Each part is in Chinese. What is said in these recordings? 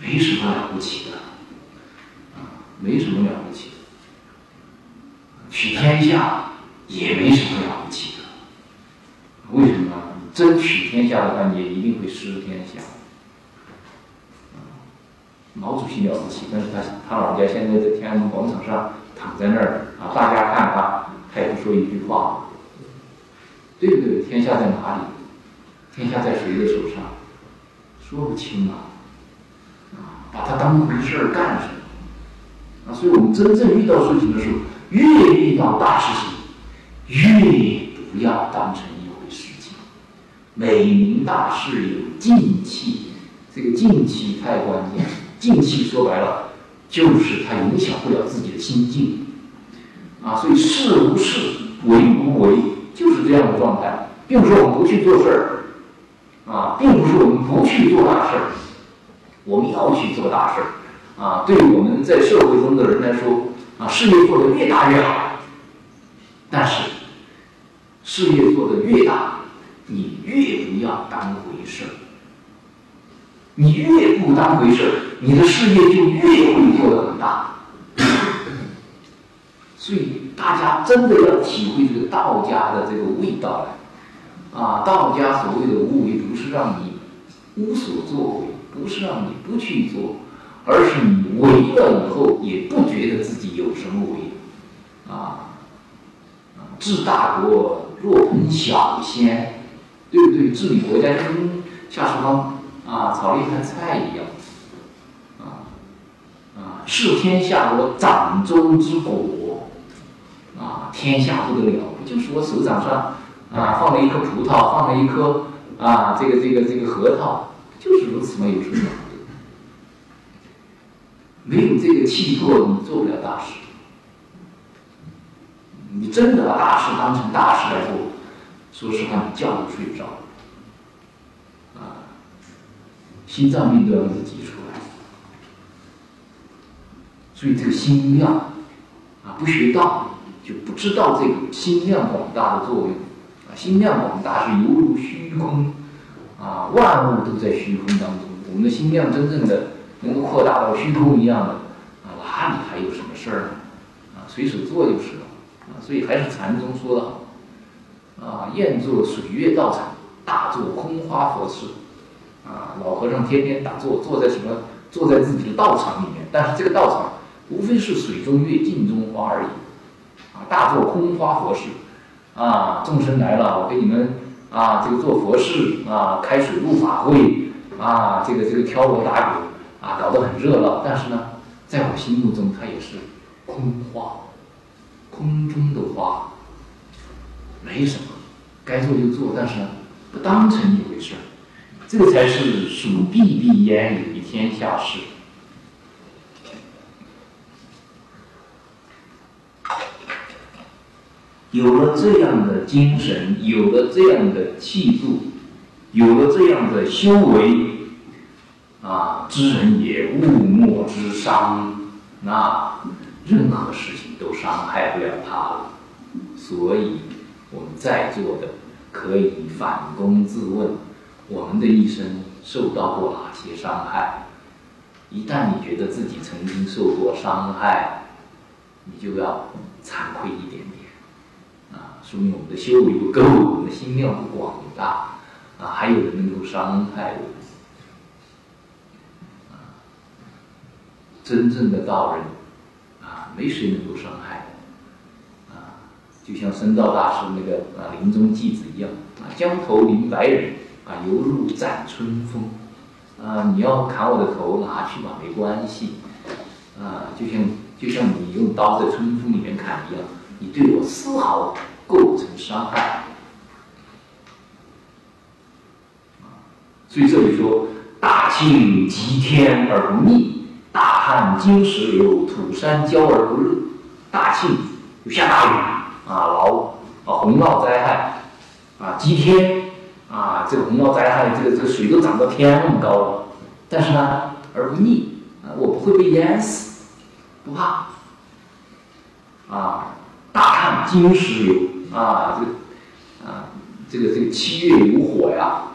没什么了不起的，啊，没什么了不起的，取天下也没什么了不起的。为什么？争取天下的话，你也一定会失天下。毛主席了不起，但是他他老人家现在在天安门广场上躺在那儿啊，大家看他，他也不说一句话，对不对？天下在哪里？天下在谁的手上？说不清，啊，把它当回事儿干什么？啊，所以我们真正遇到事情的时候，越遇到大事情，越不要当成一回事情。每名大事有静气，这个静气太关键。静气说白了，就是它影响不了自己的心境，啊，所以事无事，为无为，就是这样的状态，并不是我们不去做事儿，啊，并不是我们不去做大事儿，我们要去做大事儿，啊，对我们在社会中的人来说，啊，事业做得越大越好，但是事业做得越大，你越不要当回事儿。你越不当回事儿，你的事业就越会做得很大。所以大家真的要体会这个道家的这个味道来啊！道家所谓的无为，不是让你无所作为，不是让你不去做，而是你为了以后也不觉得自己有什么为啊！治大国若烹小鲜，对不对？治理国家就跟下厨房。啊，炒了一盘菜一样，啊啊，视天下我掌中之果，啊，天下不得了，不就是我手掌上啊放了一颗葡萄，放了一颗啊这个这个这个核桃，就是如此嘛？有什么？没有这个气魄，你做不了大事。你真的把大事当成大事来做，说实话，你觉都睡不着。啊心脏病都要自己出来，所以这个心量啊，不学道就不知道这个心量广大的作用啊。心量广大是犹如虚空啊，万物都在虚空当中。我们的心量真正的能够扩大到虚空一样的啊，哪里还有什么事儿呢？啊，随手做就是了啊。所以还是禅宗说的好啊，愿做水月道场，大做空花佛事。啊，老和尚天天打坐，坐在什么？坐在自己的道场里面。但是这个道场无非是水中月、镜中花而已。啊，大做空花佛事。啊，众生来了，我给你们啊，这个做佛事啊，开水陆法会啊，这个这个挑锣打鼓啊，搞得很热闹。但是呢，在我心目中，它也是空花，空中的花，没什么，该做就做，但是呢，不当成一回事儿。这个才是属必必焉于天下事。有了这样的精神，有了这样的气度，有了这样的修为，啊，知人也物莫之伤，那任何事情都伤害不了他了。所以，我们在座的可以反躬自问。我们的一生受到过哪些伤害？一旦你觉得自己曾经受过伤害，你就要惭愧一点，说明我们的修为不够，我们的心量不广大，啊，还有人能够伤害我们，啊，真正的道人，啊，没谁能够伤害，啊，就像深道大师那个啊临终偈子一样，啊，江头临白人。啊，犹如斩春风，啊，你要砍我的头，拿去吧，没关系，啊，就像就像你用刀在春风里面砍一样，你对我丝毫构成伤害，所以这里说，大庆极天而不逆，大旱经石流，土山焦而不热。大庆就下大雨啊，涝啊，洪涝灾害啊，极天。啊，这个洪涝灾害，这个这个水都涨到天那么高了，但是呢，而不溺啊，我不会被淹死，不怕。啊，大旱金石流啊，这个啊，这个这个七月有火呀，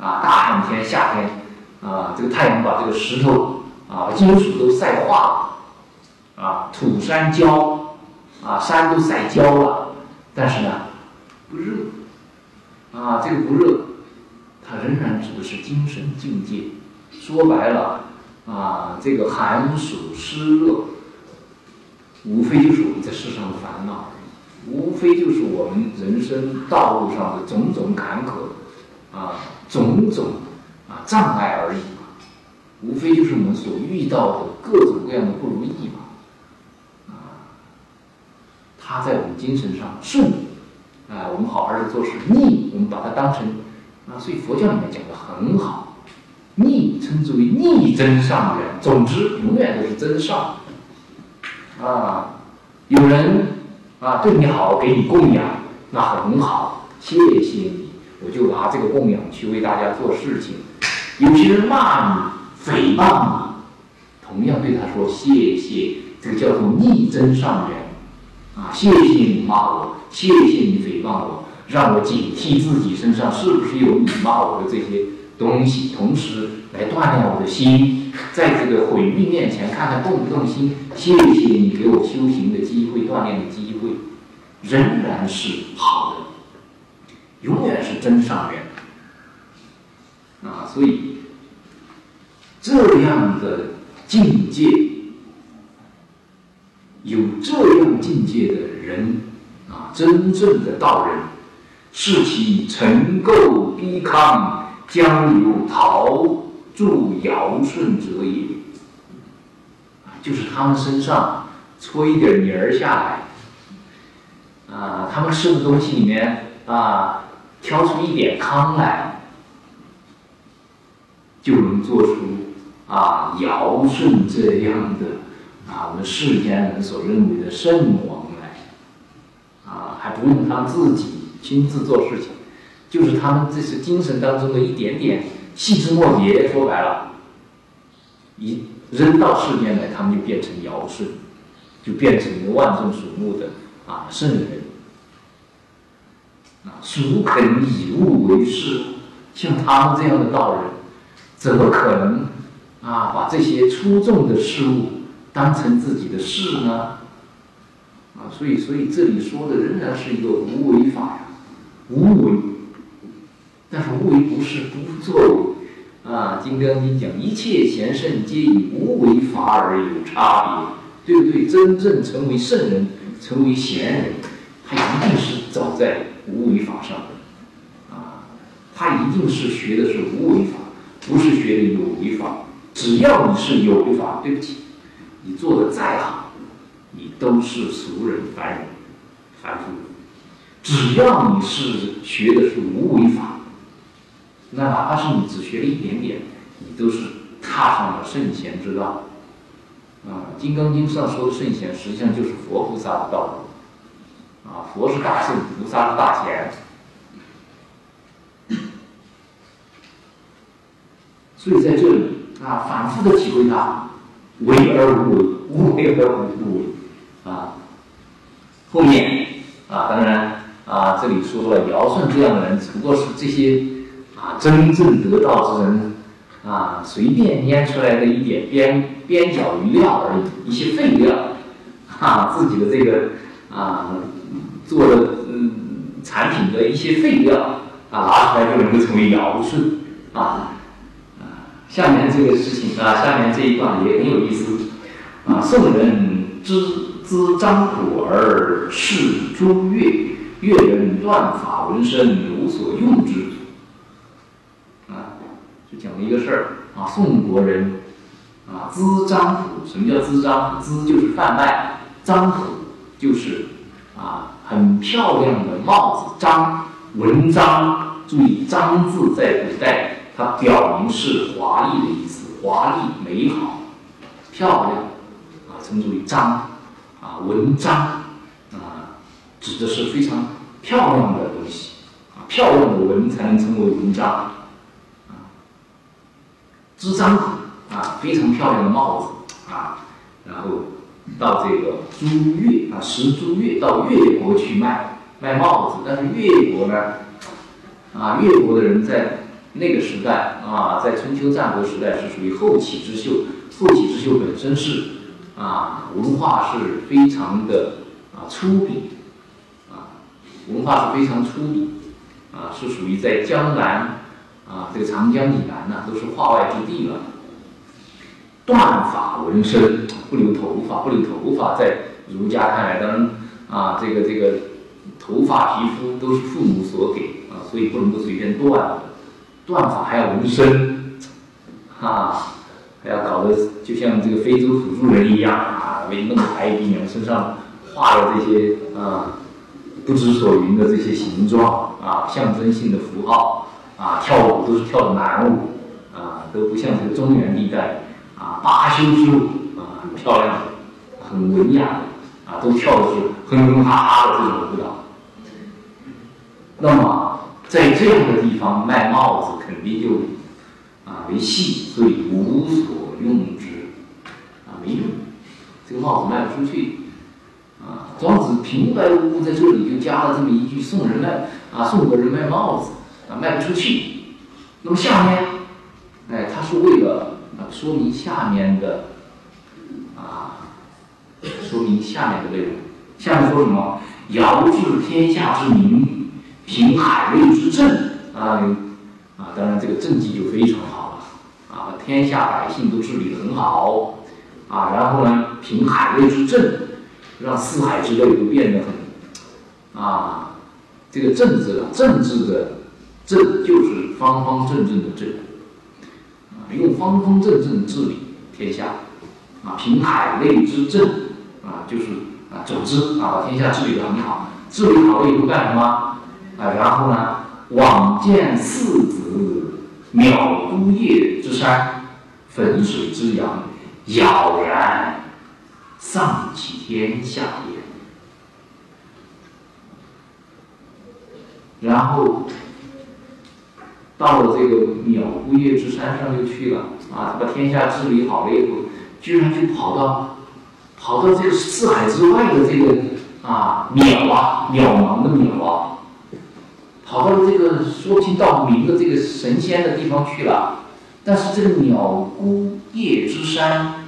啊，大旱天夏天啊，这个太阳把这个石头啊，金属都晒化了，啊，土山焦，啊，山都晒焦了，但是呢，不热，啊，这个不热，它仍然指的是精神境界。说白了，啊，这个寒暑湿热，无非就是我们在世上的烦恼，无非就是我们人生道路上的种种坎坷，啊，种种啊障碍而已，无非就是我们所遇到的各种各样的不如意嘛，啊，它在我们精神上顺，啊，我们好好的做事；逆，我们把它当成啊，所以佛教里面讲的很好。逆称之为逆增上缘，总之永远都是增上。啊，有人啊对你好，给你供养，那很好，谢谢你，我就拿这个供养去为大家做事情。有些人骂你、诽谤你，同样对他说谢谢，这个叫做逆增上缘。啊，谢谢你骂我，谢谢你诽谤我，让我警惕自己身上是不是有你骂我的这些。东西，同时来锻炼我的心，在这个毁誉面前，看看动不动心。谢谢你给我修行的机会，锻炼的机，仍然是好的，永远是真上人。啊，所以这样的境界，有这样境界的人，啊，真正的道人，是其成垢逼康。将有陶铸尧舜者也，就是他们身上搓一点泥儿下来，啊，他们吃的东西里面啊，挑出一点糠来，就能做出啊尧舜这样的啊我们世间人所认为的圣王来，啊，还不用他自己亲自做事情。就是他们这是精神当中的一点点细枝末节，说白了，一扔到世间来，他们就变成尧舜，就变成一个万众瞩目的啊圣人。啊，孰肯以物为事？像他们这样的道人，怎么可能啊把这些出众的事物当成自己的事呢？啊，所以，所以这里说的仍然是一个无为法呀，无为。但是无为不是不作为啊，《金刚经》讲一切贤圣皆以无为法而有差别，对不对？真正成为圣人、成为贤人，他一定是走在无为法上的啊，他一定是学的是无为法，不是学的有为法。只要你是有为法，对不起，你做的再好，你都是俗人、凡人、凡夫。只要你是学的是无为法。那哪怕是你只学了一点点，你都是踏上了圣贤之道。啊，《金刚经》上说的圣贤，实际上就是佛菩萨的道路。啊，佛是大圣，菩萨是大贤。所以在这里啊，反复的体会它，为而无为，无为而无为。啊，后面啊，当然啊，这里说了尧舜这样的人，只不过是这些。啊，真正得道之人，啊，随便拈出来的一点边边角余料而已，一些废料，啊，自己的这个啊做的嗯产品的一些废料，啊，拿出来就能够成为尧舜，啊啊，下面这个事情啊，下面这一段也很有意思，啊，宋人知知张苦而视朱越，越人断法闻声有所用之啊，就。讲了一个事儿啊，宋国人啊，资张府。什么叫资张府？资就是贩卖，张府就是啊，很漂亮的帽子。章，文章，注意“章”字在古代，它表明是华丽的意思，华丽、美好、漂亮啊，称之为章啊，文章啊，指的是非常漂亮的东西啊，漂亮的文才能称为文章。啊织章啊，非常漂亮的帽子啊，然后到这个朱越啊，石朱越到越国去卖卖帽子，但是越国呢，啊，越国的人在那个时代啊，在春秋战国时代是属于后起之秀，后起之秀本身是啊，文化是非常的啊粗鄙啊，文化是非常粗鄙啊，是属于在江南啊这个长江以南呢，都是化外之地了。断发纹身，不留头发，不留头发，在儒家看来，当然啊，这个这个头发、皮肤都是父母所给啊，所以不能够随便断。断发还要纹身，啊，还要搞得就像这个非洲土著人一样啊，为弄白一点，身上画了这些啊不知所云的这些形状啊，象征性的符号啊，跳舞都是跳的男舞啊，都不像这个中原地带啊，八修之舞啊，很漂亮，很文雅啊，都跳的是哼哼哈哈的这种舞蹈。那么。在这样的地方卖帽子，肯定就啊为戏，所以无所用之，啊没用，这个帽子卖不出去，啊庄子平白无故在这里就加了这么一句送人卖啊送个人卖帽子啊卖不出去，那么下面，哎他是为了啊说明下面的啊说明下面的内容，下面说什么？尧治天下之民。平海内之政啊，啊，当然这个政绩就非常好了啊，天下百姓都治理得很好啊，然后呢，平海内之政，让四海之内都变得很啊，这个政治啊，政治的政就是方方正正的政用方方正正治理天下啊，平海内之政啊，就是啊，总之啊，把天下治理得很好，治理好了以后干什么？啊，然后呢？往见四子，渺孤叶之山，汾水之阳，杳然丧其天下也。然后到了这个鸟孤叶之山上就去了啊，他把天下治理好了以后，居然就跑到跑到这个四海之外的这个啊渺啊渺茫的渺啊。跑到这个说不清道不明的这个神仙的地方去了，但是这个鸟孤叶之山，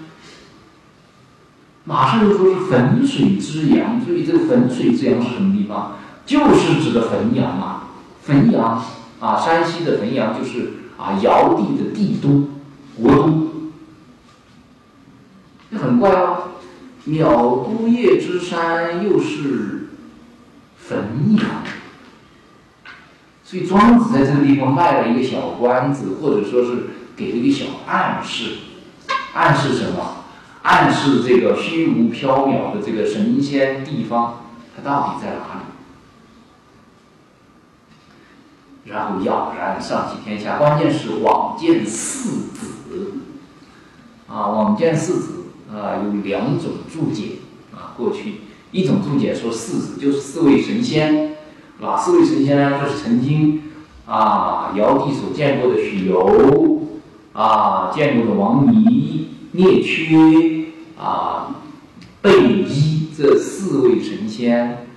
马上又说是汾水之阳，注意这个汾水之阳是什么地方？就是指的汾阳啊，汾阳啊，山西的汾阳就是啊尧帝的帝都国都，这很怪哦，鸟都叶之山又是汾阳。所以庄子在这个地方卖了一个小关子，或者说是给了一个小暗示，暗示什么？暗示这个虚无缥缈的这个神仙地方，它到底在哪里？然后杳然上启天下，关键是往见四子，啊，往见四子啊，有两种注解啊，过去一种注解说四子就是四位神仙。哪四位神仙呢？就是曾经啊，尧帝所见过的许由啊，见过的王弥、聂缺啊、贝衣这四位神仙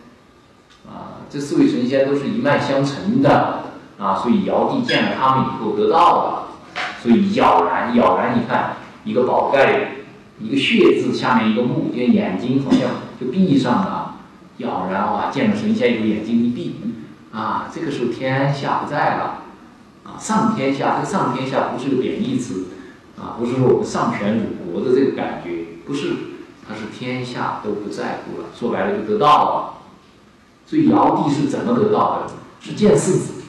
啊，这四位神仙都是一脉相承的啊，所以尧帝见了他们以后得到了，所以杳然杳然，你看一个宝盖，一个血字下面一个目，就眼睛好像就闭上了。杳然啊，见了神仙以后眼睛一闭，啊，这个时候天下不在了，啊，上天下，这个上天下不是个贬义词，啊，不是说我们上权辱国的这个感觉，不是，它是天下都不在乎了，说白了就得到了。所以尧帝是怎么得到的？是见四子，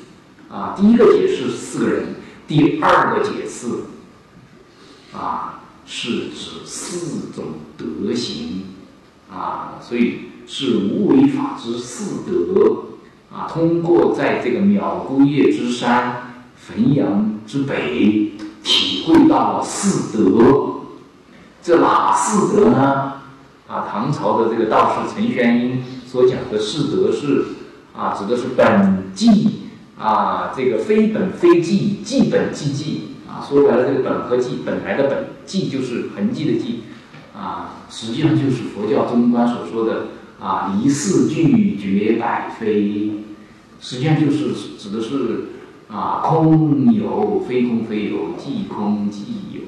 啊，第一个解释四个人，第二个解释，啊，是指四种德行，啊，所以。是无为法之四德啊！通过在这个渺孤叶之山、汾阳之北，体会到了四德。这哪四德呢？啊，唐朝的这个道士陈玄英所讲的四德是啊，指的是本纪啊，这个非本非纪，纪本纪纪啊。说白了，这个本和纪，本来的本，纪就是痕迹的迹啊，实际上就是佛教中观所说的。啊，离四句绝百非，实际上就是指的是啊，空有非空非有，即空即有，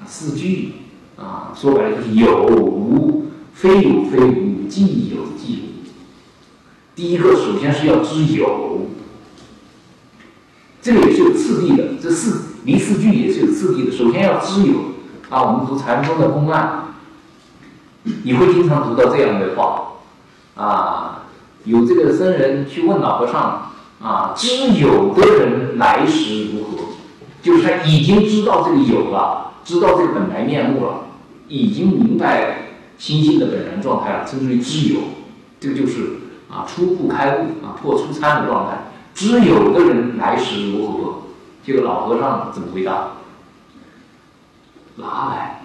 啊，四句啊，说白了就是有无非有非无，即有即无。第一个首先是要知有，这个也是有次第的，这四离四句也是有次第的。首先要知有啊，我们读禅宗的公案，你会经常读到这样的话啊，有这个僧人去问老和尚。啊，知有的人来时如何？就是他已经知道这个有了，知道这个本来面目了，已经明白心性的本然状态了，称之为知有。这个就是啊，初步开悟啊，破初参的状态。知有的人来时如何？这个老和尚怎么回答？拿来。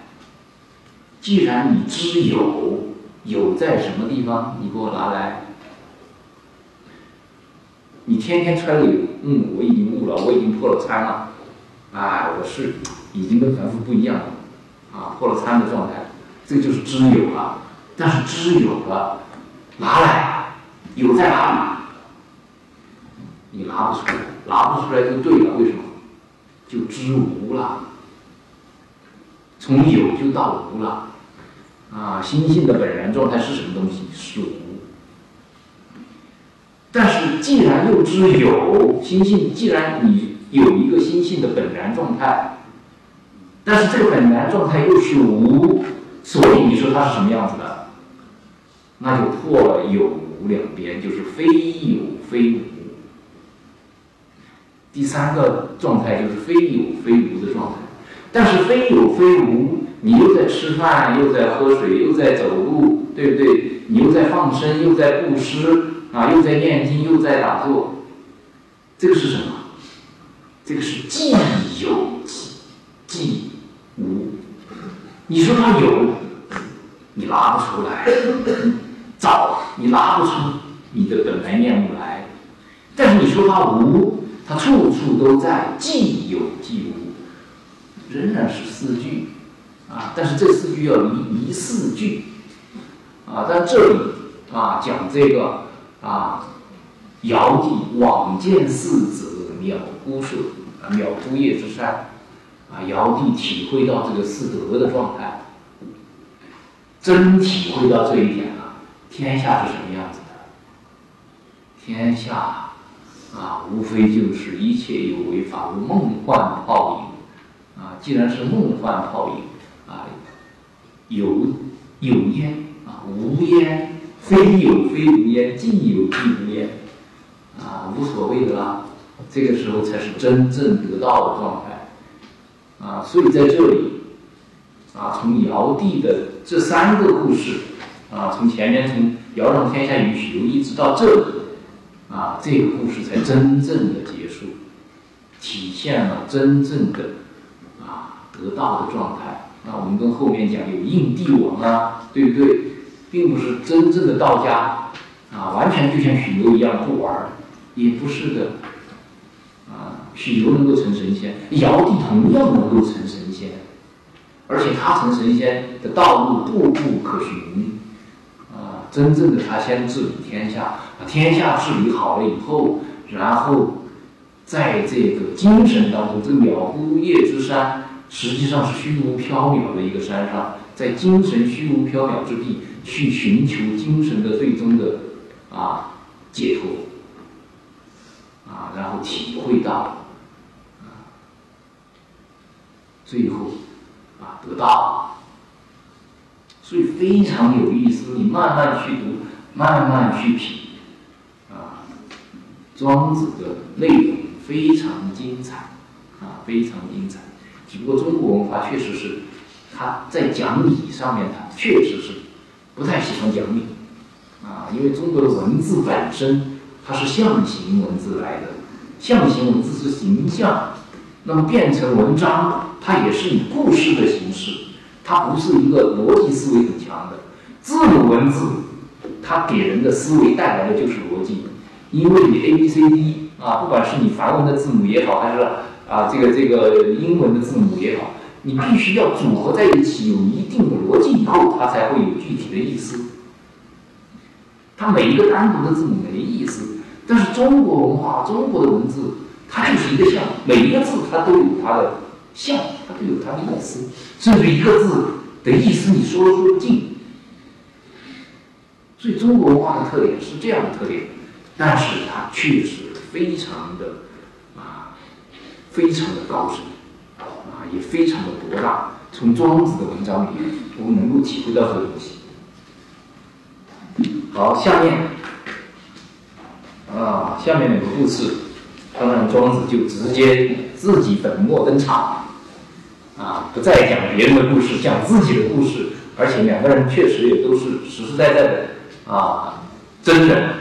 既然你知有，有在什么地方？你给我拿来。你天天揣里，嗯，我已经悟了，我已经破了参了，哎，我是已经跟凡夫不一样了，啊，破了参的状态，这就是知有了。但是知有了，拿来，有在哪里？你拿不出来，拿不出来就对了。为什么？就知无了，从有就到无了，啊，心性的本然状态是什么东西？是无。但是，既然又知有心性，既然你有一个心性的本然状态，但是这个本然状态又是无，所以你说它是什么样子的？那就破了有无两边，就是非有非无。第三个状态就是非有非无的状态，但是非有非无，你又在吃饭，又在喝水，又在走路，对不对？你又在放生，又在布施。啊，又在念经，又在打坐，这个是什么？这个是既有既既无。你说它有，你拿不出来；找你拿不出你的本来面目来。但是你说它无，它处处都在，既有既无，仍然是四句啊。但是这四句要离离四句啊。但这里啊讲这个。啊，尧帝往见四子藐姑射，啊，藐姑叶之山，啊，尧帝体会到这个四德的状态，真体会到这一点了。天下是什么样子的？天下啊，无非就是一切有为法如梦幻泡影，啊，既然是梦幻泡影，啊，有有烟啊，无烟。非有非无焉，既有既无焉，啊，无所谓的啦。这个时候才是真正得道的状态，啊，所以在这里，啊，从尧帝的这三个故事，啊，从前面从尧让天下与许由一直到这里，啊，这个故事才真正的结束，体现了真正的啊得道的状态。那我们跟后面讲有应帝王啊，对不对？并不是真正的道家啊，完全就像许由一样不玩，也不是的啊。许由能够成神仙，尧帝同样能够成神仙，而且他成神仙的道路步步可循。真正的他先治理天下，把天下治理好了以后，然后在这个精神当中，这藐姑叶之山实际上是虚无缥缈的一个山上，在精神虚无缥缈之地。去寻求精神的最终的啊解脱啊，然后体会到啊，最后啊得到，所以非常有意思。你慢慢去读，慢慢去品啊，庄子的内容非常精彩啊，非常精彩。只不过中国文化确实是，它在讲理上面，它确实是。不太喜欢讲理，啊，因为中国的文字本身它是象形文字来的，象形文字是形象，那么变成文章，它也是以故事的形式，它不是一个逻辑思维很强的字母文字，它给人的思维带来的就是逻辑，因为你 A B C D 啊，不管是你梵文的字母也好，还是啊这个这个英文的字母也好。你必须要组合在一起，有一定的逻辑以后，它才会有具体的意思。它每一个单独的字母没意思，但是中国文化、中国的文字，它就是一个像，每一个字它都有它的像，有它的意思，甚至一个字的意思你说都说不尽。所以中国文化的特点是这样的特点，但是它确实非常的啊，非常的高深，啊，也非常的博大。从庄子的文章里面，我们能够体会到这个东西。好，下面啊，下面两个故事，当然庄子就直接自己本末登场，啊，不再讲别人的故事，讲自己的故事，而且两个人确实也都是实实在在的啊真人。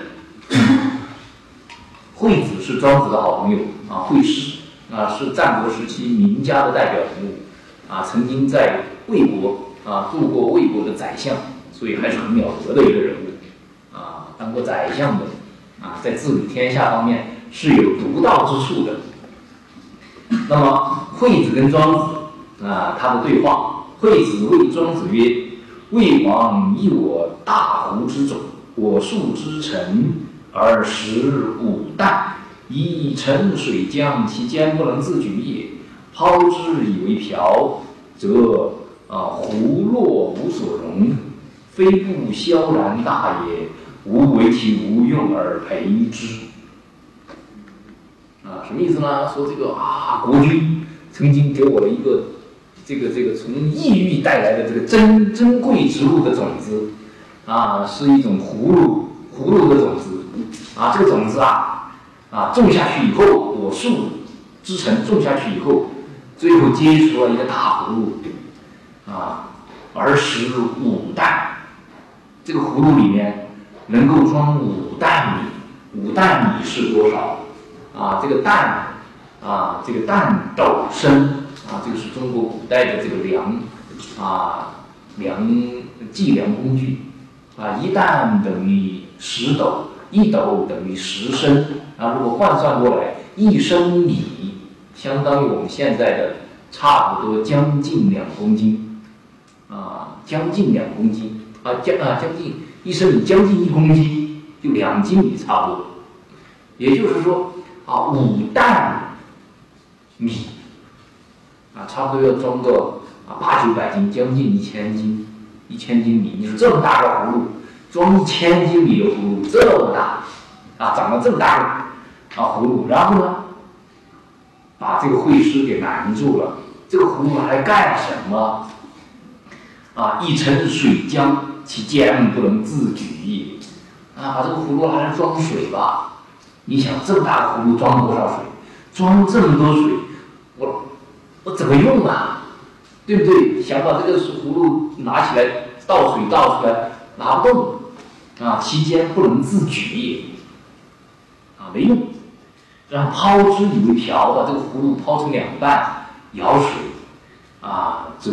惠子是庄子的好朋友啊，惠施啊是战国时期名家的代表人物啊，曾经在魏国啊做过魏国的宰相，所以还是很了得的一个人物。啊当过宰相的，啊，在治理天下方面是有独到之处的。那么惠子跟庄子啊，他的对话，惠子谓庄子曰：“魏王以我大胡之种，我树之臣，而食五旦，以沉水浆，其坚不能自举也。抛之以为瓢，则啊胡落无所容，非不萧然大也。”无为其无用而培之，啊，什么意思呢？说这个啊，国君曾经给我了一个这个这个从异域带来的这个珍珍贵植物的种子，啊，是一种葫芦葫芦的种子，啊，这个种子啊，啊，种下去以后，果树之成种下去以后，最后结出了一个大葫芦，啊，而食五担，这个葫芦里面。能够装五担米，五担米是多少？啊，这个担，啊，这个担斗升，啊，这个是中国古代的这个量，啊，量计量工具，啊，一担等于十斗，一斗等于十升，啊，如果换算过来，一升米相当于我们现在的差不多将近两公斤，啊，将近两公斤，啊，将啊将近。一升米将近一公斤，就两斤米差不多。也就是说，啊，五担米，啊，差不多要装个啊八九百斤，将近一千斤，一千斤米。你说这么大个葫芦，装一千斤米的葫芦这么大，啊，长了这么大个啊葫芦，然后呢，把这个会师给难住了。这个葫芦拿来干什么？啊，一盛水浆。其坚不能自举，啊，把这个葫芦拿来装水吧。你想这么大的葫芦装多少水？装这么多水，我怎么用啊？对不对？想把这个葫芦拿起来倒水倒出来，拿不动，啊，其间不能自举，啊，没用。然后抛之以瓢，把这个葫芦抛成两半，舀水，啊，则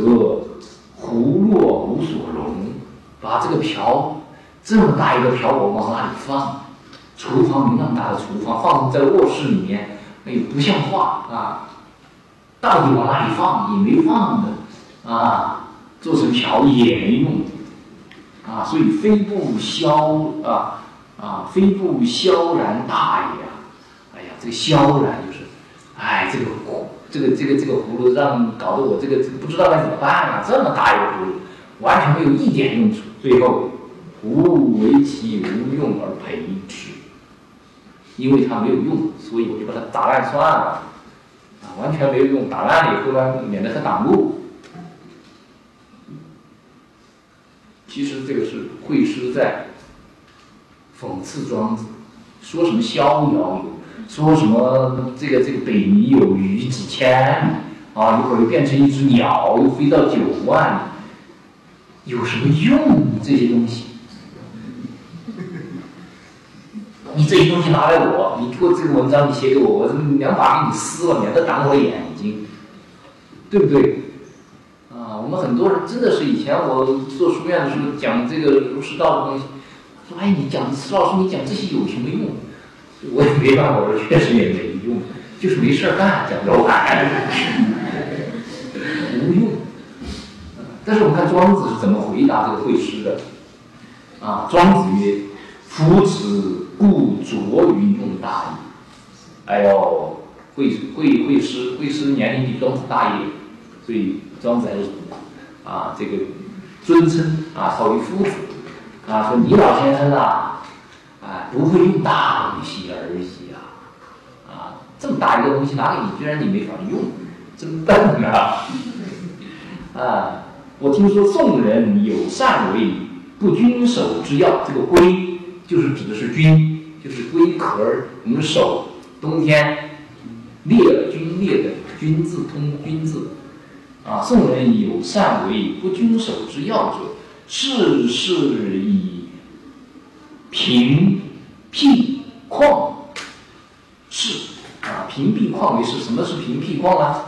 葫芦无所容。把这个瓢这么大一个瓢我往哪里放？厨房没那么大的厨房，放在卧室里面，哎呦不像话啊！到底往哪里放？也没放的啊！做成瓢也没用啊！所以非不萧啊啊，非不萧然大也啊！哎呀，这个萧然就是，哎，这个这个这个这个葫芦让搞得我这个不知道该怎么办了，这么大一个葫芦。完全没有一点用处，最后无为其无用而赔之，因为它没有用，所以我就把它打烂算了，完全没有用，打烂了以后呢，免得它挡路。其实这个是惠施在讽刺庄子，说什么逍遥游，说什么这个这个北冥有鱼几千，啊，一会儿又变成一只鸟，又飞到九万。有什么用？这些东西，你这些东西拿来我，你给我这个文章，你写给我，我两把给你撕了，免得挡我眼睛，对不对？啊，我们很多人真的是以前我做书院的时候讲这个儒释道的东西，说哎，你讲石老师，你讲这些有什么用？我也没办法，我说确实也没用，就是没事干，讲不完，无用。但是我们看庄子是怎么回答这个惠施的啊？庄子曰：“夫子故拙于用大意。”哎呦，惠惠惠师，惠师年龄比庄子大一点，所以庄子还是啊这个尊称啊少于夫子啊，说你老先生啊，啊不会用大东西而已啊，啊这么大一个东西拿给你，居然你没法用，真笨啊！啊，我听说宋人有善为不均守之要，这个规就是指的是君，就是龟壳儿，我们手冬天。裂军裂的军字通军字，啊，宋人有善为不均守之要者，事事以平辟旷是啊，平辟旷为是。什么是平辟旷呢？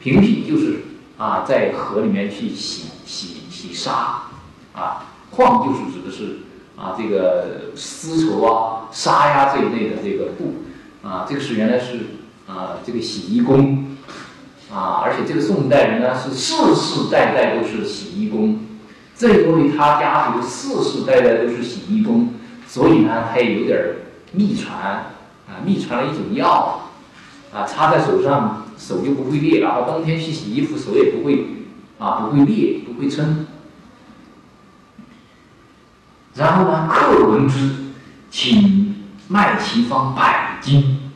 平辟就是啊，在河里面去洗洗洗沙，啊，旷就是指的是啊，这个丝绸啊、纱呀这一类的这个布，啊，这个是原来是。啊，这个洗衣工，啊，而且这个宋代人呢是世世代代都是洗衣工，正因为他家族世世代代都是洗衣工，所以呢他也有点秘传，啊，秘传了一种药，啊，擦在手上手就不会裂，然后冬天去洗衣服手也不会，啊，不会裂，不会撑。然后呢，客闻之，请卖其方百金。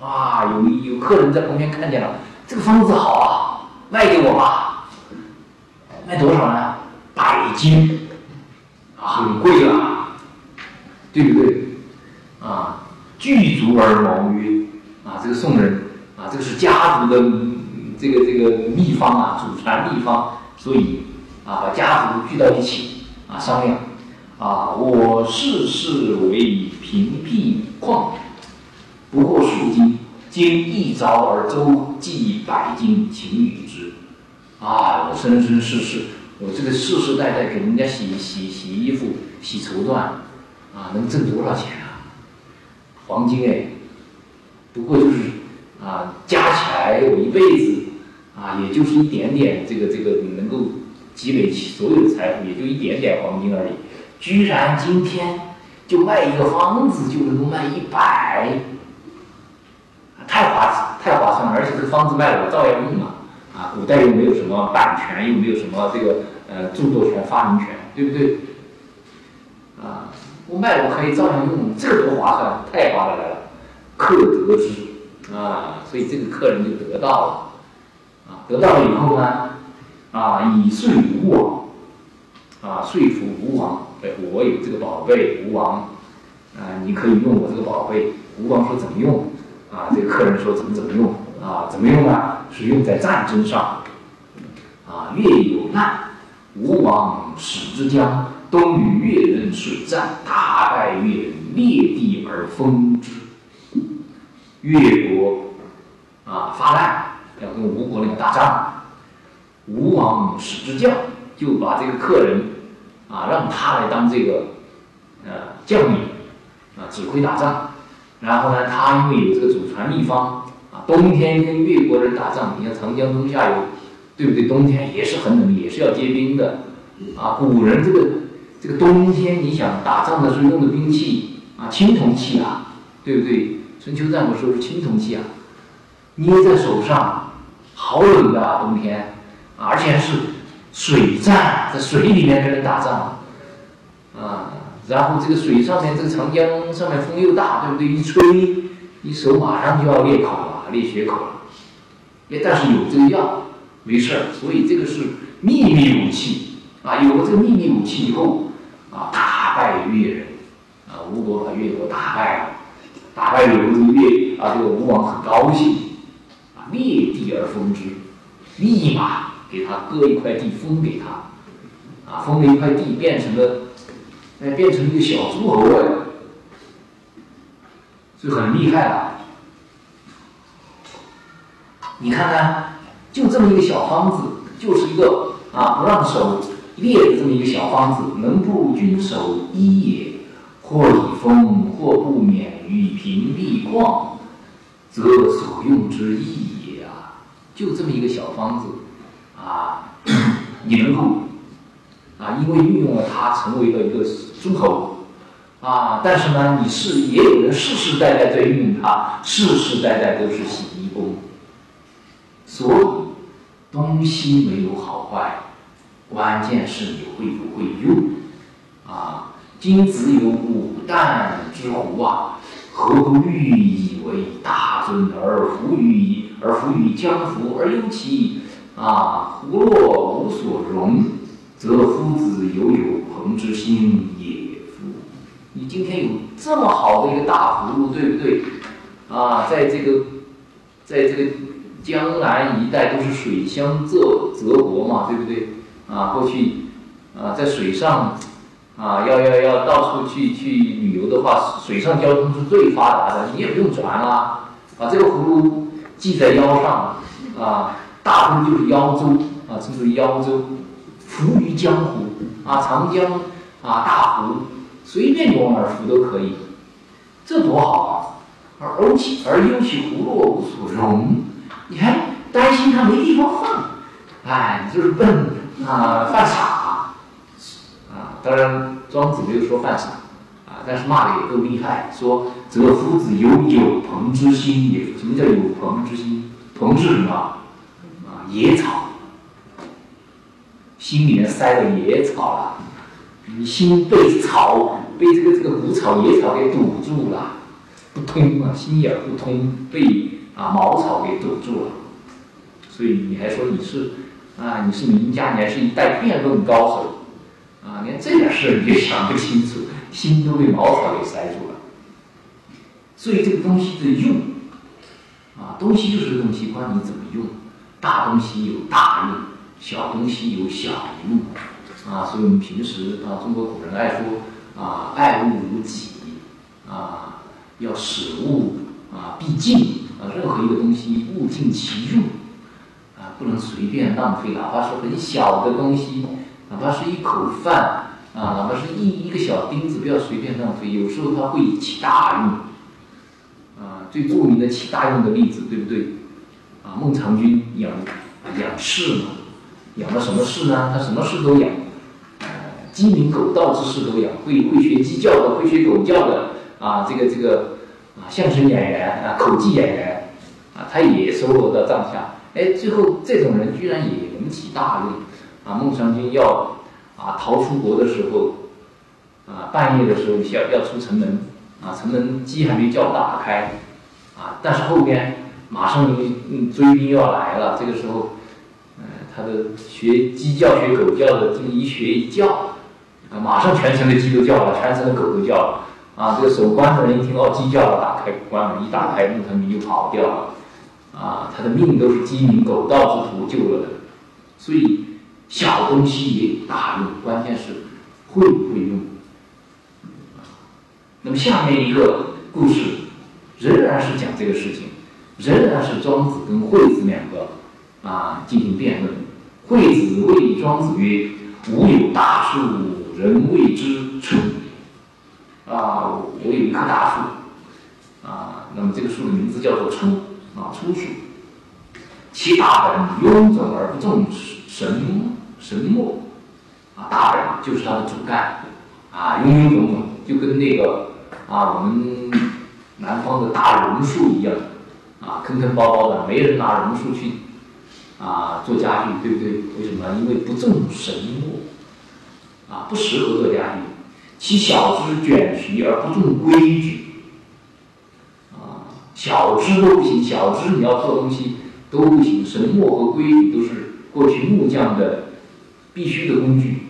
啊，有有客人在旁边看见了，这个方子好啊，卖给我吧。卖多少呢？百金，啊，很贵啊，对不对？啊，具足而谋曰：啊，这个宋人啊，这个是家族的这个这个秘方啊，祖传秘方，所以啊，把家族聚到一起啊，商量啊，我世世为平辟旷。不过数斤，今一朝而周计百斤，请与之。啊，我生生世世，我这个世世代代给人家洗洗洗衣服、洗绸缎，啊，能挣多少钱啊？黄金哎，不过就是啊，加起来我一辈子啊，也就是一点点，这个这个能够积累起所有的财富，也就一点点黄金而已。居然今天就卖一个方子就能够卖一百。太划太划算了，而且这个方子卖了我照样用嘛，啊，古代又没有什么版权，又没有什么这个呃著作权、发明权，对不对？啊，我卖我可以照样用，这多划算，太划得来了。客得之啊，所以这个客人就得到了，啊，得到了以后呢，啊，以说吴王，啊，说服吴王，哎，我有这个宝贝，吴王，啊，你可以用我这个宝贝。吴王说怎么用？啊，这个客人说怎么怎么用啊？怎么用呢？是用在战争上。啊，越有难，吴王使之将东与越人水战，大败越人，裂地而封之。越国啊发难，要跟吴国那个打仗，吴王使之将就把这个客人啊让他来当这个呃将领啊指挥打仗。然后呢，他因为有这个祖传秘方啊，冬天跟越国人打仗，你看长江中下游，对不对？冬天也是很冷，也是要结冰的，啊，古人这个这个冬天，你想打仗的时候用的兵器啊，青铜器啊，对不对？春秋战国时候是青铜器啊，捏在手上，好冷的啊冬天，啊，而且还是水战，在水里面跟人打仗，啊。然后这个水上面，这个长江上面风又大，对不对？一吹，你手马上就要裂口了，裂血口了。哎，但是有这个药，没事儿。所以这个是秘密武器啊！有了这个秘密武器以后，啊，大败越人，啊，吴国把越国打败了，打败以后，这个越啊，这个吴王很高兴，啊，裂地而封之，立马给他割一块地封给他，啊，封了一块地变成了。哎，变成一个小诸侯哎，是很厉害的。你看看，就这么一个小方子，就是一个啊不让手裂的这么一个小方子，能不君守一也？或以封，或不免于平地旷，则所用之意也啊！就这么一个小方子，啊，你能够啊，因为运用了它，成为了一个。诸侯啊，但是呢，你是也有人世世代代在运用它，世世代代都是洗衣工。所以，东西没有好坏，关键是你会不会用。啊，今子有五旦之壶啊，何不欲以为大尊而服于而服于江湖而忧其啊，胡若无所容，则夫子犹有朋之心也夫。你今天有这么好的一个大葫芦，对不对？啊，在这个，在这个。江南一带都是水乡泽泽国嘛，对不对？啊，过去啊，在水上啊，要要要到处去去旅游的话，水上交通是最发达的，你也不用船啊，把这个葫芦系在腰上啊，大风就是腰州啊，称之为腰州，浮于江湖啊，长江啊，大湖，随便你往哪儿浮都可以，这多好啊！而而其而忧其葫芦无所容。你还担心他没地方放，哎，你就是笨啊，犯傻啊！当然，庄子没有说犯傻啊，但是骂的也够厉害，说这个夫子有有朋之心也。什么叫有朋之心？朋是什么？野草，心里面塞了野草了，你心被草被这个这个谷草野草给堵住了，不通啊，心眼不通，被。啊，茅草给堵住了，所以你还说你是啊，你是名家，你还是一代辩论高手，啊，连这点事你就想不清楚，心都被茅草给塞住了。所以这个东西的用，啊，东西就是个东西，关你怎么用。大东西有大用，小东西有小用，啊，所以我们平时啊，中国古人爱说啊，爱物如己，啊，要使物啊必尽。啊，任何一个东西物尽其用，啊，不能随便浪费，哪怕是很小的东西，哪怕是一口饭，啊，哪怕是一一个小钉子，不要随便浪费。有时候它会起大用，啊，最著名的起大用的例子，对不对？啊，孟尝君养养士嘛，养了什么士呢？他什么士都养，呃，鸡鸣狗盗之事都养，会会学鸡叫的，会学狗叫的，啊，这个这个。啊，相声演员啊，口技演员啊，他也收罗到帐下。哎，最后这种人居然也能起大用。啊，孟尝君要啊逃出国的时候，啊半夜的时候要要出城门，啊城门鸡还没叫打开，啊但是后边马上嗯追兵要来了。这个时候，嗯，他的学鸡叫学狗叫的这么一学一叫，啊马上全城的鸡都叫了，全城的狗都叫了。啊，这个守关的人一听哦，鸡叫了，打开关门，一打开，孟尝君就跑掉了。啊，他的命都是鸡鸣狗盗之徒救了的。所以小东西也大用，关键是会不会用。那么下面一个故事仍然是讲这个事情，仍然是庄子跟惠子两个啊进行辩论。惠子谓庄子曰：“吾有大树，人谓之春。”啊，我有一棵大树，啊，那么这个树的名字叫做初，啊，初树，其大本臃肿而不重神神墨，啊，大本就是它的主干，啊，臃臃肿肿，就跟那个啊我们南方的大榕树一样，啊，坑坑包包的，没人拿榕树去啊做家具，对不对？为什么？因为不重神墨，啊，不适合做家具。其小枝卷皮而不重规矩，啊，小枝都不行，小枝你要做东西都不行。神墨和规矩都是过去木匠的必须的工具。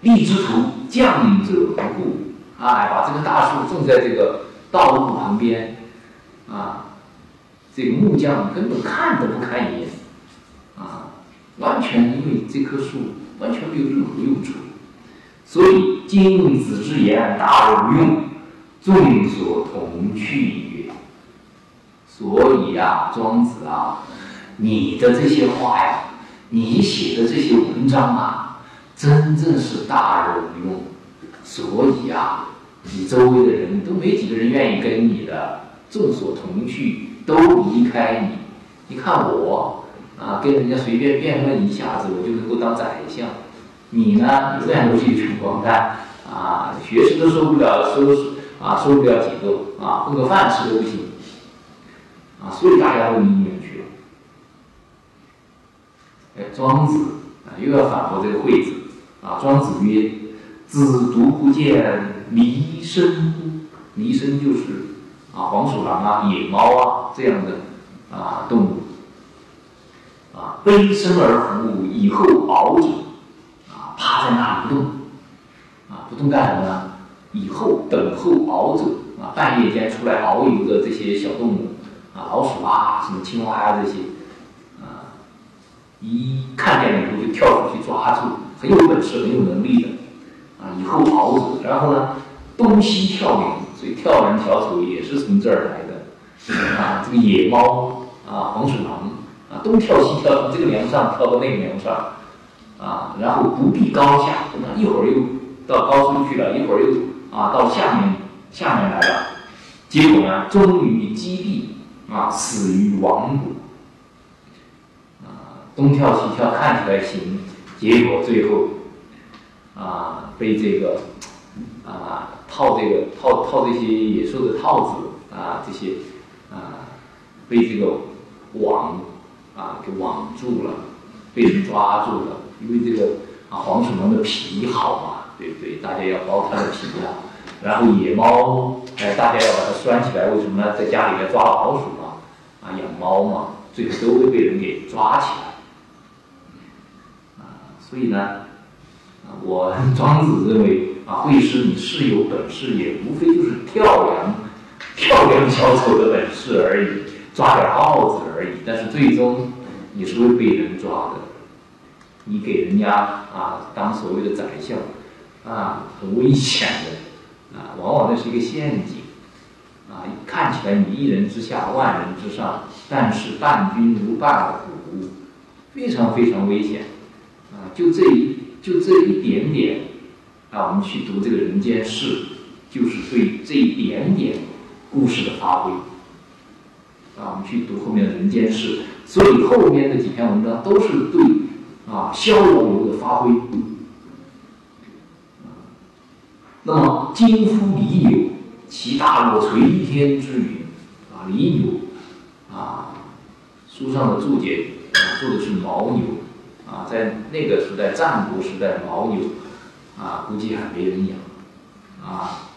立之徒将者不顾，哎，把这棵大树种在这个道路旁边，啊，这个木匠根本看都不看一眼，啊，完全因为这棵树完全没有任何用处。所以，君子之言大无用，众所同去也。所以呀，庄子啊，你的这些话呀，你写的这些文章啊，真正是大有用。所以啊，你周围的人都没几个人愿意跟你的，众所同去，都离开你。你看我啊，跟人家随便辩论一下子，我就能够当宰相。你呢，永远都是一群混蛋啊，学士都收不了，收啊收不了几个啊，混个饭吃都不行啊，所以大家都离医院去了。哎，庄子啊又要反驳这个惠子啊，庄子曰：“子独不见弥生乎？弥生就是啊黄鼠狼啊、野猫啊这样的啊动物。”啊，悲生而伏，以后熬者，啊，趴在那里不动，啊，不动干什么呢？以后等候熬者，啊，半夜间出来遨游的这些小动物，啊，老鼠啊，什么青蛙啊这些，啊，一看见了以后就跳出去抓住，很有本事、很有能力的，啊，以后熬者，然后呢，东西跳远，所以跳梁小丑也是从这儿来的，啊，这个野猫啊，黄鼠狼。啊，东跳西跳，从这个梁上跳到那个梁上，啊，然后不避高下，一会儿又到高处去了，一会儿又啊到下面下面来了，结果呢，终于击毙，啊，死于亡谷。啊，东跳西跳看起来行，结果最后啊被这个啊套这个套套这些野兽的套子啊这些啊被这个网。啊，给网住了，被人抓住了，因为这个啊黄鼠狼的皮好嘛，对不对？大家要剥它的皮啊。然后野猫，哎，大家要把它拴起来，为什么呢？在家里面抓老鼠嘛，啊，养猫嘛，最后都会被人给抓起来。啊，所以呢，我庄子认为会师你是有本事，也无非就是跳梁跳梁小丑的本事而已。抓点耗子而已，但是最终你是会被人抓的。你给人家啊当所谓的宰相，啊很危险的，啊往往那是一个陷阱，啊看起来你一人之下万人之上，但是伴君如伴虎，非常非常危险，啊就这一就这一点点，啊我们去读这个人间世，就是对这一点点故事的发挥。啊，我们去读后面的人间事，所以后面的几篇文章都是对啊逍遥游的发挥。那么今夫李有，其大若垂天之云啊，李有啊，书上的注解啊，做的是牦牛啊，在那个时代战国时代，牦牛啊，估计还没人养啊，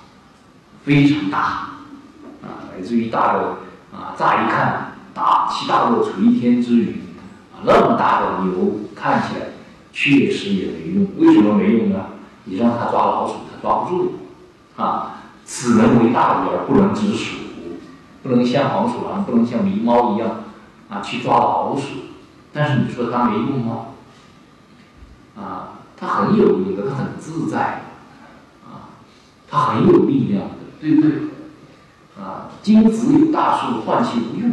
非常大啊，来自于大的。啊，乍一看，大其大若垂天之云，啊，那么大的牛看起来确实也没用。为什么没用呢？你让它抓老鼠，它抓不住。啊，此能为大鱼而不能止鼠，不能像黄鼠狼，不能像狸猫一样啊去抓老鼠。但是你说它没用吗？啊，它很有用的，它很自在，啊，它很有力量的，对不对？啊，金子有大树，换其无用。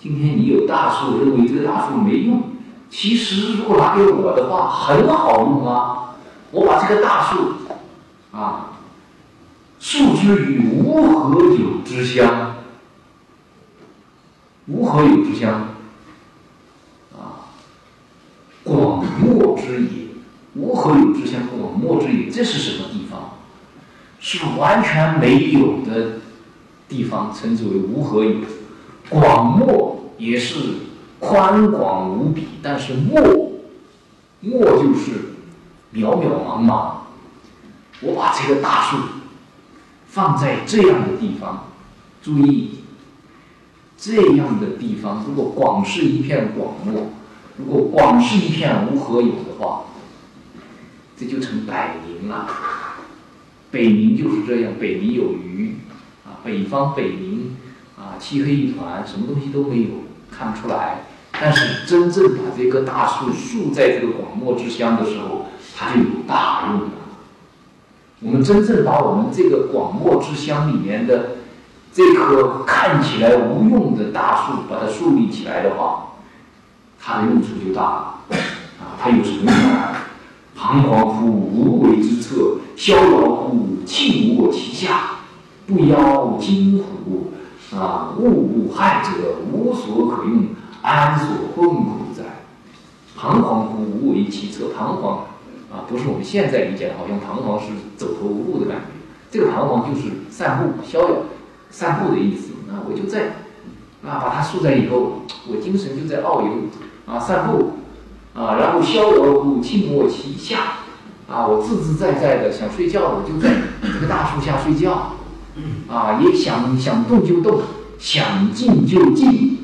今天你有大树，认为这个大树没用，其实如果拿给我的话，很好用啊。我把这个大树，啊，树之于无何有之乡，无何有之乡，啊，广漠之野，无何有之乡，广漠之野，这是什么地方？是完全没有的。地方称之为无何有，广漠也是宽广无比，但是漠，漠就是渺渺茫茫。我把这个大树放在这样的地方，注意，这样的地方，如果广是一片广漠，如果广是一片无何有的话，这就成百灵了。北冥就是这样，北冥有鱼。啊北方北冥啊，漆黑一团，什么东西都没有，看不出来。但是真正把这棵大树竖在这个广漠之乡的时候，它就有大用了。我们真正把我们这个广漠之乡里面的这棵看起来无用的大树，把它树立起来的话，它的用处就大了。啊，它有什么用呢？彷徨乎无为之策，逍遥乎弃我其下。不邀金虎啊，物物害者无所可用，安所困苦哉？彷徨乎无为其侧，彷徨啊，不是我们现在理解的，好像彷徨是走投无路的感觉。这个彷徨就是散步、逍遥、散步的意思。那我就在啊，把它竖在以后，我精神就在遨游啊，散步啊，然后逍遥乎静卧其下。啊，我自自在在的想睡觉，我就在这个大树下睡觉。啊，也想想动就动，想静就静，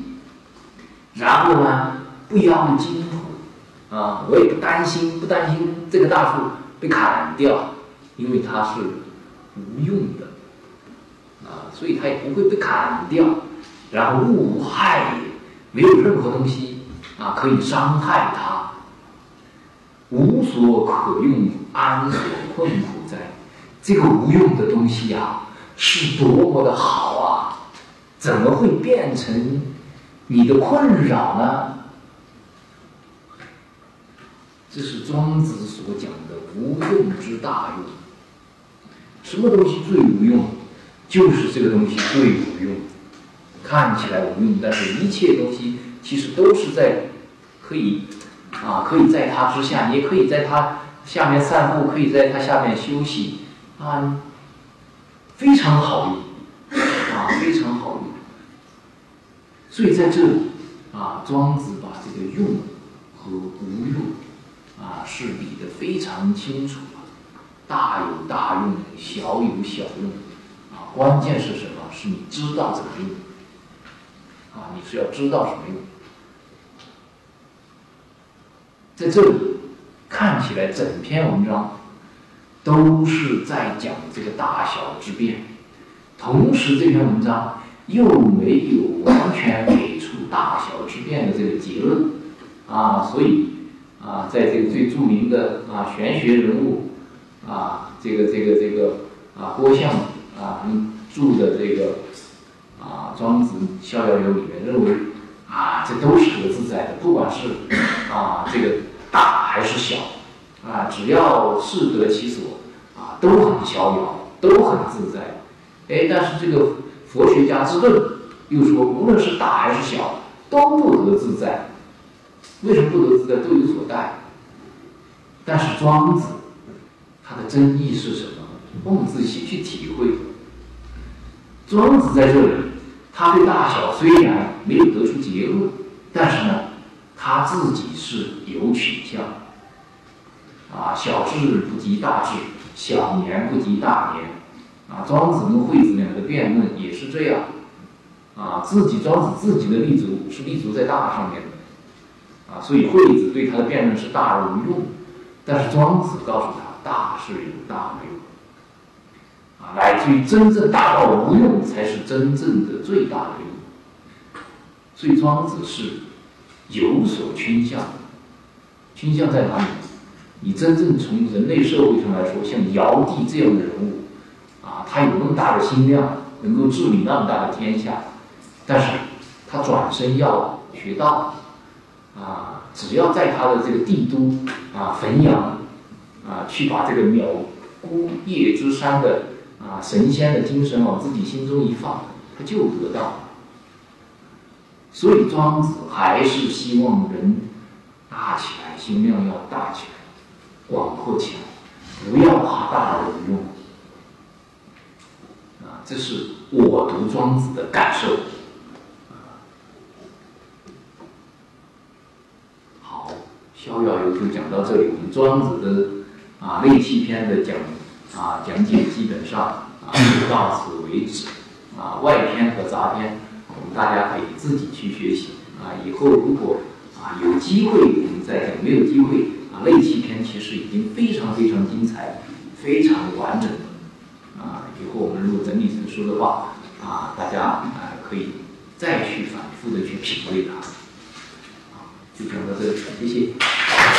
然后呢，不要惊恐。啊，我也不担心，不担心这个大树被砍掉，因为它是。无用的。啊，所以它也不会被砍掉，然后物害也，没有任何东西啊可以伤害它，无所可用，安所困苦哉？这个无用的东西呀，是多么的好啊！怎么会变成你的困扰呢？这是庄子所讲的无用之大用。什么东西最无用？就是这个东西最无用。看起来无用，但是一切东西其实都是在可以啊，可以在它之下，也可以在它下面散步，可以在它下面休息啊，非常好用啊，非常好用。所以在这里啊，庄子把这个用和无用啊是理得非常清楚。大有大用，小有小用，啊，关键是什么？是你知道怎么用，啊，你是要知道什么用。在这里看起来，整篇文章都是在讲这个大小之变，同时这篇文章又没有完全给出大小之变的这个结论，啊，所以啊，在这个最著名的啊玄学人物。啊，这个这个这个啊，郭象啊著的这个啊《庄子逍遥游》里面认为啊，这都是合自在的，不管是啊这个大还是小啊，只要适得其所啊，都很逍遥，都很自在。哎，但是这个佛学家之论又说，无论是大还是小，都不得自在。为什么不得自在？都有所待。但是庄子。他的真意是什么？我们仔细去体会。庄子在这里，他对大小虽然没有得出结论，但是呢，他自己是有取向。啊，小智不及大智，小年不及大年。啊，庄子跟惠子两个辩论也是这样。啊，自己庄子自己的立足是立足在大上面的。啊，所以惠子对他的辩论是大而无用，但是庄子告诉他。大是有大没有，啊，乃至于真正大到无用，才是真正的最大的用。所以庄子是有所倾向，倾向在哪里？你真正从人类社会上来说，像尧帝这样的人物，啊，他有那么大的心量，能够治理那么大的天下，但是他转身要学道，啊，只要在他的这个帝都啊汾阳。啊，去把这个藐孤叶之山的啊神仙的精神往自己心中一放，他就得到。所以庄子还是希望人大起来，心量要大起来，广阔起来，不要怕大而无用。啊，这是我读庄子的感受。好，逍遥游就讲到这里，我们庄子的。啊，内气篇的讲啊讲解基本上啊就到此为止。啊，外篇和杂篇我们大家可以自己去学习。啊，以后如果啊有机会我们再讲，没有机会啊内气篇其实已经非常非常精彩，非常完整了。啊，以后我们如果整理成书的话，啊大家啊可以再去反复的去品味它。啊，就讲到这里，谢谢。